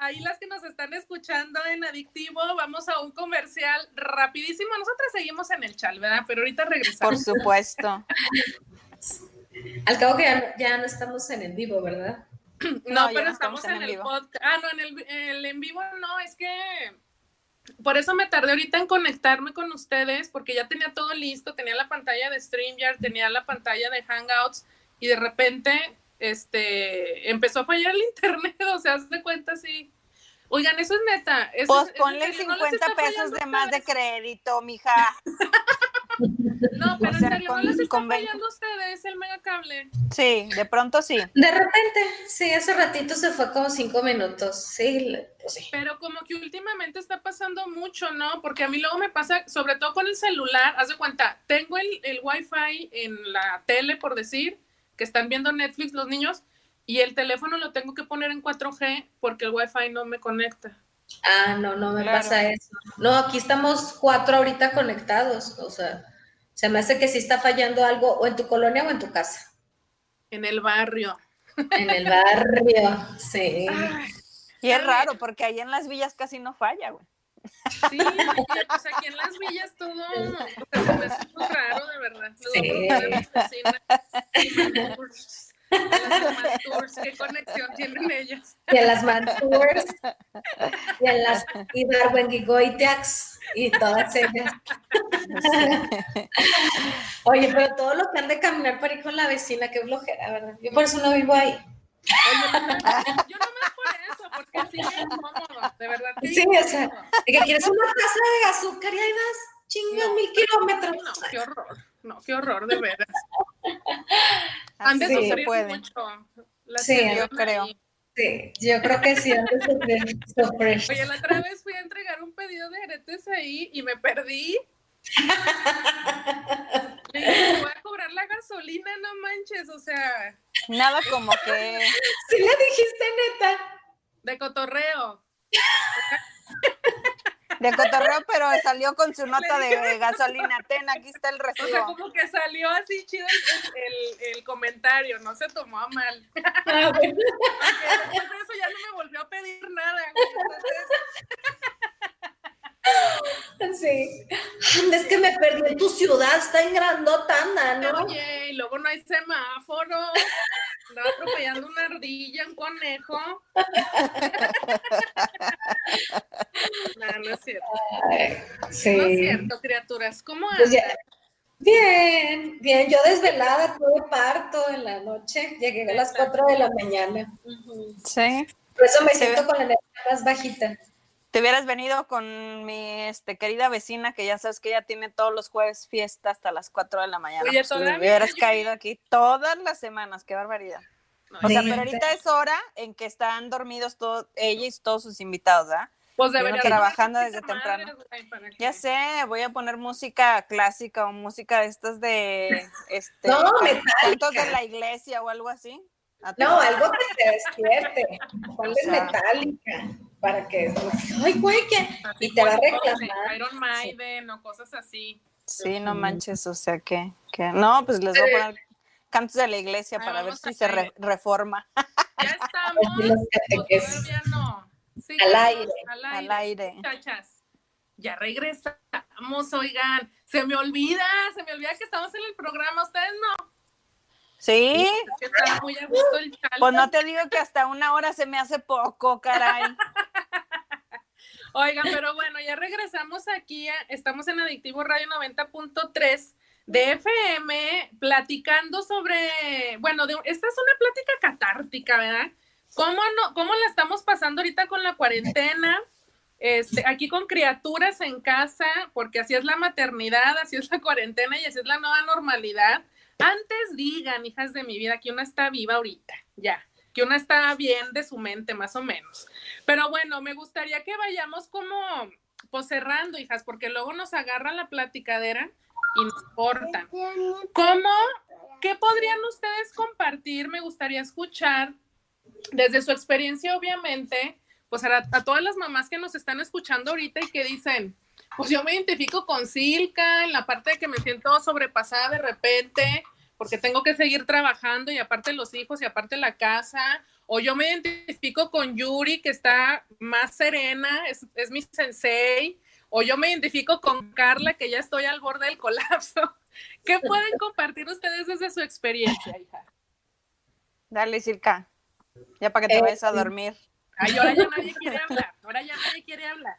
ahí las que nos están escuchando en Adictivo, vamos a un comercial rapidísimo. Nosotras seguimos en el chal, ¿verdad? Pero ahorita regresamos. Por supuesto. Al cabo que ya, no estamos en el vivo, ¿verdad? No, pero estamos, en, el podcast. Ah, no, en el, en vivo no, es que por eso me tardé ahorita en conectarme con ustedes, porque ya tenía todo listo, tenía la pantalla de StreamYard, tenía la pantalla de Hangouts, y de repente este, empezó a fallar el internet, o sea, haz de cuenta, sí. Oigan, eso es neta. Eso pues ponle 50 pesos de más de crédito, mija. No, pero en serio, ¿no les está fallando a ustedes el megacable? Sí, de pronto sí. De repente, sí, hace ratito se fue como cinco minutos, sí, pues sí. Pero como que últimamente está pasando mucho, ¿no? Porque a mí luego me pasa, sobre todo con el celular, haz de cuenta, tengo el, el wifi en la tele, por decir, que están viendo Netflix los niños y el teléfono lo tengo que poner en 4G porque el Wi-Fi no me conecta. Ah, no, no me pasa eso. No, aquí estamos cuatro ahorita conectados, o sea, se me hace que sí está fallando algo o en tu colonia o en tu casa. En el barrio. En el barrio, sí. y es raro porque ahí en las villas casi no falla, güey. Sí, pues aquí en las villas todo, o sea, se me muy raro, de verdad. Sí. Las tours, ¿qué conexión tienen ellas? Y en las Mantours, y en las y Darwin y Goiteax, y todas ellas. Oye, pero todo lo que han de caminar para ir con la vecina, qué flojera, ¿verdad? Yo por eso no vivo ahí. Oye, yo no me por eso, porque sí es incómodo, de verdad. Sí, o sea, que quieres una taza de azúcar y ahí vas, chingas mil kilómetros. No, qué horror, no, qué horror, de veras. Han de Así sufrir mucho. Sí, yo creo. ahí. Sí, yo creo que sí, de sufrir, sufrir. Oye, la otra vez fui a entregar un pedido de aretes ahí y me perdí. Le dije, "Te voy a cobrar la gasolina, no manches, o sea, Nada como que Sí le dijiste neta. de cotorreo. de cotorreo, pero salió con su nota de gasolina. Ten, aquí está el O sea, recibo. como que salió así chido el, el- el comentario, no se tomó a mal. Ah, bueno. Porque después de eso ya no me volvió a pedir nada. güey. Entonces, Sí. Es que me perdí en tu ciudad, está en grandotana, ¿no? oye, y luego no hay semáforos. Andaba atropellando una ardilla, un conejo. No, no es cierto. Sí. No es cierto, criaturas. ¿Cómo Pues andan? Bien, bien. Yo desvelada, tuve parto en la noche. Llegué a las 4 de la mañana. Sí. Por eso me Sí. siento con la energía más bajita. Te hubieras venido con mi este, querida vecina, que ya sabes que ella tiene todos los jueves fiesta hasta las 4 de la mañana. Oye, Pues, todavía, hubieras caído aquí todas las semanas, qué barbaridad. No, O sea, Sí. pero ahorita es hora en que están dormidos todos, ella y todos sus invitados, ¿ah? pues Uno debería trabajando desde temprano. madre, Ya sé, voy a poner música clásica o música de estas de este No, cantos de la iglesia o algo así. No, todo. algo que te despierte. Ponle O sea. metálica para que. Ay, güey, que. Y te va a reclamar. Iron Maiden o cosas así. Sí, no manches, o sea que, que no, pues les voy a poner cantos de la iglesia Ah, para ver vamos si se re- reforma Ya estamos. Catequesis. todavía no. Sí, Al aire. Al al aire. Muchachas, ya regresamos, oigan. Se me olvida, se me olvida que estamos en el programa. Ustedes no. Sí, Es que está muy a gusto el chal. pues no te digo que hasta una hora se me hace poco, caray. Oigan, pero bueno, ya regresamos aquí. estamos en Adictivo Radio 90.3 de FM, platicando sobre, bueno, de- esta es una plática catártica, ¿verdad? ¿Cómo, no, ¿Cómo la estamos pasando ahorita con la cuarentena? Este, aquí con criaturas en casa, porque así es la maternidad, así es la cuarentena y así es la nueva normalidad. Antes digan, hijas de mi vida, que una está viva ahorita, ya, que una está bien de su mente, más o menos. Pero bueno, me gustaría que vayamos como, pues cerrando, hijas, porque luego nos agarra la platicadera y nos cortan. ¿Cómo? ¿Qué podrían ustedes compartir? Me gustaría escuchar desde su experiencia, obviamente, pues a, a todas las mamás que nos están escuchando ahorita y que dicen, pues yo me identifico con Silka en la parte de que me siento sobrepasada de repente porque tengo que seguir trabajando y aparte los hijos y aparte la casa, o yo me identifico con Yuri que está más serena, es, es mi sensei, o yo me identifico con Carla que ya estoy al borde del colapso. ¿Qué pueden compartir ustedes desde su experiencia, hija? Dale, Circa. Ya para que te Eh, vayas a dormir. Ay, ahora ya nadie quiere hablar, ahora ya nadie quiere hablar.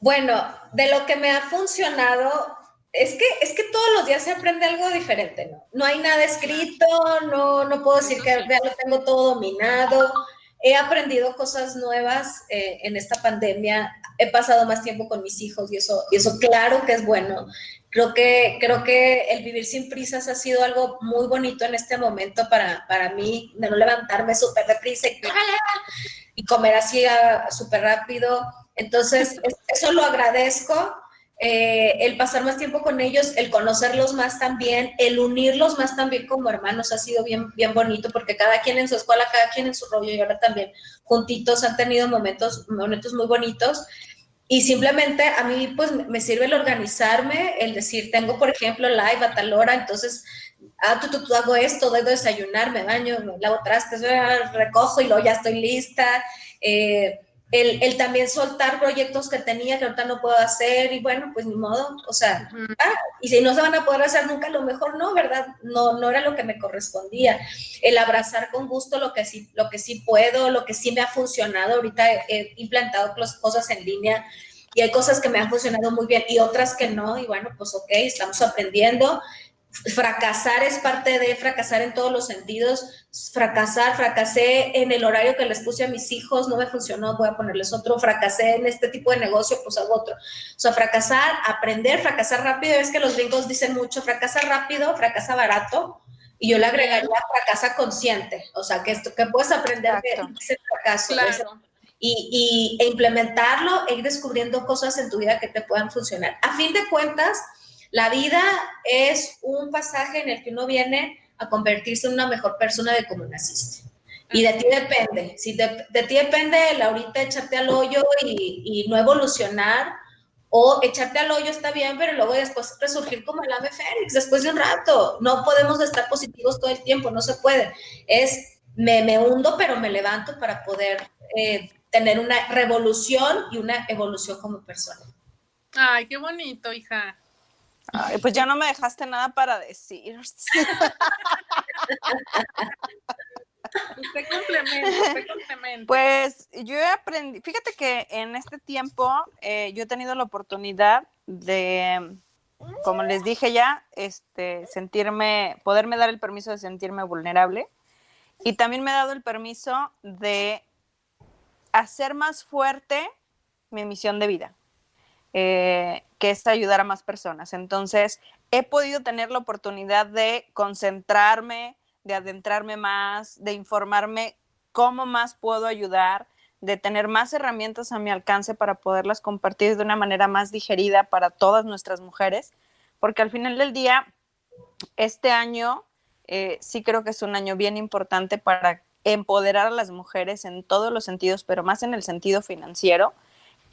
Bueno, de lo que me ha funcionado, es que, es que todos los días se aprende algo diferente, ¿no? No hay nada escrito, no, no puedo decir que ya lo tengo todo dominado. He aprendido cosas nuevas eh, en esta pandemia. He pasado más tiempo con mis hijos y eso, y eso claro que es bueno. Creo que, creo que el vivir sin prisas ha sido algo muy bonito en este momento para, para mí, de no levantarme súper deprisa y, y comer así ah, súper rápido. Entonces, es- eso lo agradezco. Eh, el pasar más tiempo con ellos, el conocerlos más también, el unirlos más también como hermanos ha sido bien, bien bonito porque cada quien en su escuela, cada quien en su rollo y ahora también juntitos han tenido momentos, momentos muy bonitos. Y simplemente a mí pues me sirve el organizarme, el decir, tengo por ejemplo live a tal hora, entonces, ah, tú, tú, tú hago esto, doy de desayunar, me baño, me lavo trastes, ah, recojo y luego ya estoy lista. Eh, el, el también soltar proyectos que tenía que ahorita no puedo hacer y bueno, pues ni modo, o sea, ah, y si no se van a poder hacer nunca, a lo mejor no, ¿verdad? No, no era lo que me correspondía. El abrazar con gusto lo que sí, lo que sí puedo, lo que sí me ha funcionado. Ahorita he, he implantado cosas en línea y hay cosas que me han funcionado muy bien y otras que no, y bueno, pues ok, estamos aprendiendo. Fracasar es parte de fracasar en todos los sentidos. Fracasar, fracasé en el horario que les puse a mis hijos, no me funcionó, voy a ponerles otro. Fracasé en este tipo de negocio, pues hago otro. O sea, fracasar, aprender, fracasar rápido. Es que los gringos dicen mucho, fracasa rápido, fracasa barato. Y yo le agregaría fracaso consciente, o sea, que, esto, que puedes aprender de ese fracaso. y, e implementarlo e ir descubriendo cosas en tu vida que te puedan funcionar. A fin de cuentas, la vida es un pasaje en el que uno viene a convertirse en una mejor persona de cómo naciste. Y de ti depende. Si de, ti depende el ahorita echarte al hoyo y, no evolucionar, o echarte al hoyo está bien, pero luego después resurgir como el ave fénix después de un rato. No podemos estar positivos todo el tiempo, no se puede. Es me, me hundo, pero me levanto para poder eh, tener una revolución y una evolución como persona. Ay, qué bonito, hija pues ya no me dejaste nada para decir. usted complementa, usted complementa. Pues yo he aprendido, fíjate que en este tiempo eh, yo he tenido la oportunidad de, como les dije ya, este, sentirme, poderme dar el permiso de sentirme vulnerable y también me he dado el permiso de hacer más fuerte mi misión de vida. Eh, que es ayudar a más personas. Entonces, he podido tener la oportunidad de concentrarme, de adentrarme más, de informarme cómo más puedo ayudar, de tener más herramientas a mi alcance para poderlas compartir de una manera más digerida para todas nuestras mujeres, porque al final del día, este año eh, sí creo que es un año bien importante para empoderar a las mujeres en todos los sentidos, pero más en el sentido financiero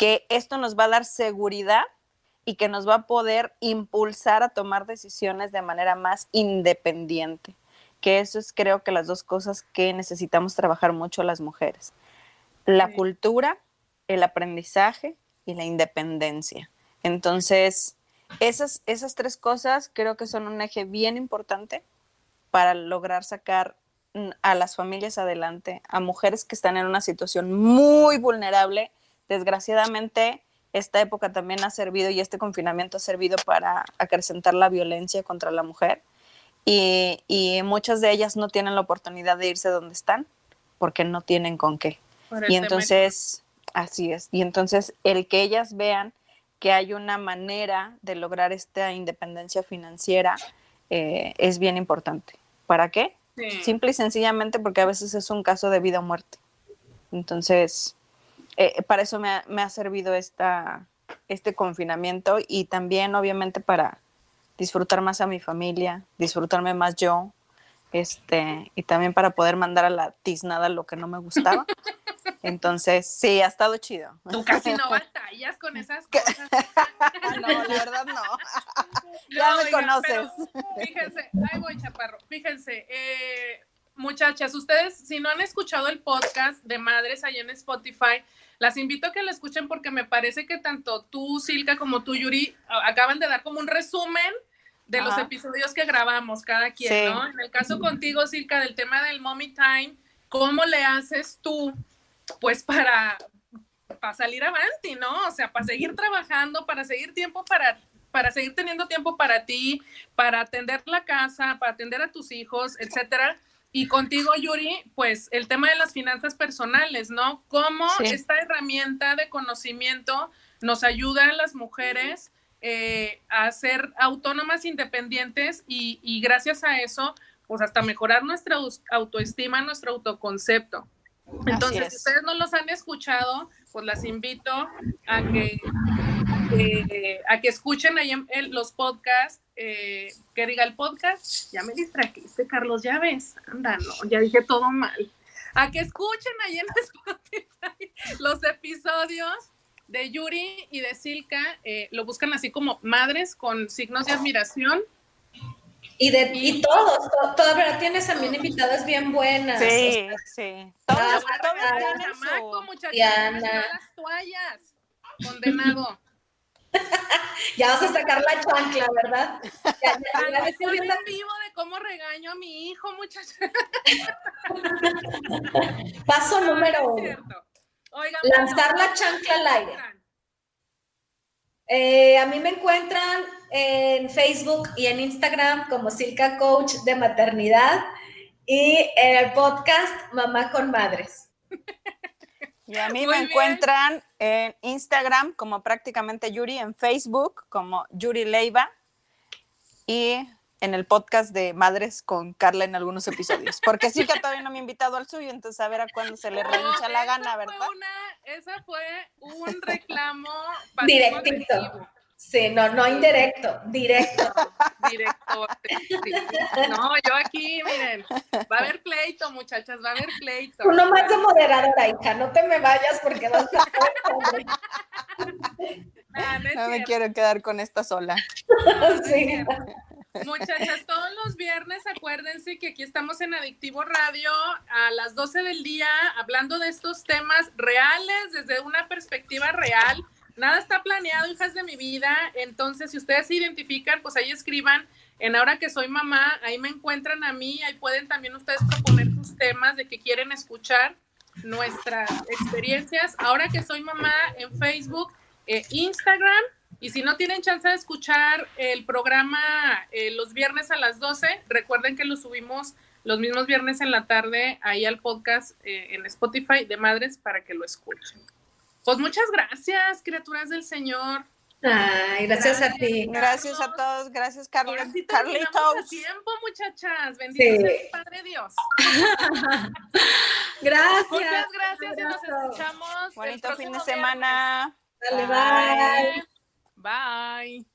que esto nos va a dar seguridad y que nos va a poder impulsar a tomar decisiones de manera más independiente, que eso es creo que las dos cosas que necesitamos trabajar mucho las mujeres. La cultura, el aprendizaje y la independencia. Entonces, esas, esas tres cosas creo que son un eje bien importante para lograr sacar a las familias adelante, a mujeres que están en una situación muy vulnerable Desgraciadamente, esta época también ha servido y este confinamiento ha servido para acrecentar la violencia contra la mujer y, muchas de ellas no tienen la oportunidad de irse donde están porque no tienen con qué. Y entonces, así es, y entonces el que ellas vean que hay una manera de lograr esta independencia financiera eh, es bien importante. ¿Para qué? Simple y sencillamente porque a veces es un caso de vida o muerte. Entonces, eh, para eso me ha, servido esta, este confinamiento y también obviamente para disfrutar más a mi familia, disfrutarme más yo, este, y también para poder mandar a la tiznada lo que no me gustaba. Entonces, sí, ha estado chido. Tú casi no batallas con esas cosas. no, la verdad no. ya me conoces. fíjense, ahí voy, chaparro. Fíjense, eh, muchachas, ustedes, si no han escuchado el podcast de Madres ahí en Spotify, las invito a que lo escuchen porque me parece que tanto tú, Silka, como tú, Yuri, acaban de dar como un resumen de los episodios que grabamos cada quien, ¿no? En el caso contigo, Silka, del tema del mommy time, ¿cómo le haces tú, pues, para, para salir adelante, ¿no? O sea, para seguir trabajando, para seguir tiempo para para seguir teniendo tiempo para ti, para atender la casa, para atender a tus hijos, etcétera. Y contigo, Yuri, pues el tema de las finanzas personales, ¿no? Cómo esta herramienta de conocimiento nos ayuda a las mujeres eh, a ser autónomas, independientes y, gracias a eso, pues hasta mejorar nuestra autoestima, nuestro autoconcepto. Entonces, si ustedes no los han escuchado, pues las invito a que, eh, a que escuchen ahí en los podcasts eh, que diga el podcast, ya me distrajiste, Carlos, ya ves, anda, no, ya dije todo mal. A que escuchen ahí en Spotify los episodios de Yuri y de Silka, eh, lo buscan así como madres con signos de admiración. Y de y todos, todo, pero tienes también invitadas bien buenas. Sí, sí. Todos, todos tienen las toallas, condenado. ya vas a sacar la chancla, ¿verdad? Ya, ya, en vivo de cómo regaño a mi hijo, muchachos. Paso número uno. Lanzar la chancla al aire. Eh, a mí me encuentran en Facebook y en Instagram como Silka Coach de Maternidad y en el podcast Mamá con Madres. Y a mí me encuentran en Instagram como prácticamente Yuri, en Facebook como Yuri Leiva y en el podcast de Madres con Carla en algunos episodios. Porque sí que todavía no me ha invitado al suyo, entonces a ver a cuándo se le renuncia la gana, ¿verdad? esa fue un reclamo directito. Sí, no, no indirecto, directo. Directo. No, yo aquí, miren, va a haber pleito, muchachas, va a haber pleito. Uno más de moderadora, hija, no te me vayas porque vas a... no, me quiero quedar con esta sola. sí. Muchachas, todos los viernes acuérdense que aquí estamos en Adictivo Radio a las 12 del día hablando de estos temas reales desde una perspectiva real. Nada está planeado, hijas de mi vida. Entonces, si ustedes se identifican, pues ahí escriban. En ahora que soy mamá, ahí me encuentran a mí. Ahí pueden también ustedes proponer sus temas de que quieren escuchar nuestras experiencias. Ahora que soy mamá en Facebook, eh, Instagram y si no tienen chance de escuchar el programa eh, los viernes a las 12, recuerden que lo subimos los mismos viernes en la tarde ahí al podcast eh, en Spotify de Madres para que lo escuchen. Pues muchas gracias, criaturas del Señor. Ay, gracias, a ti. Gracias a todos, gracias Carlos. Sí Carlitos. tiempo, muchachas. Bendito sea Padre Dios. gracias. Muchas gracias y nos escuchamos. Bonito fin de semana. Dale, bye. Bye.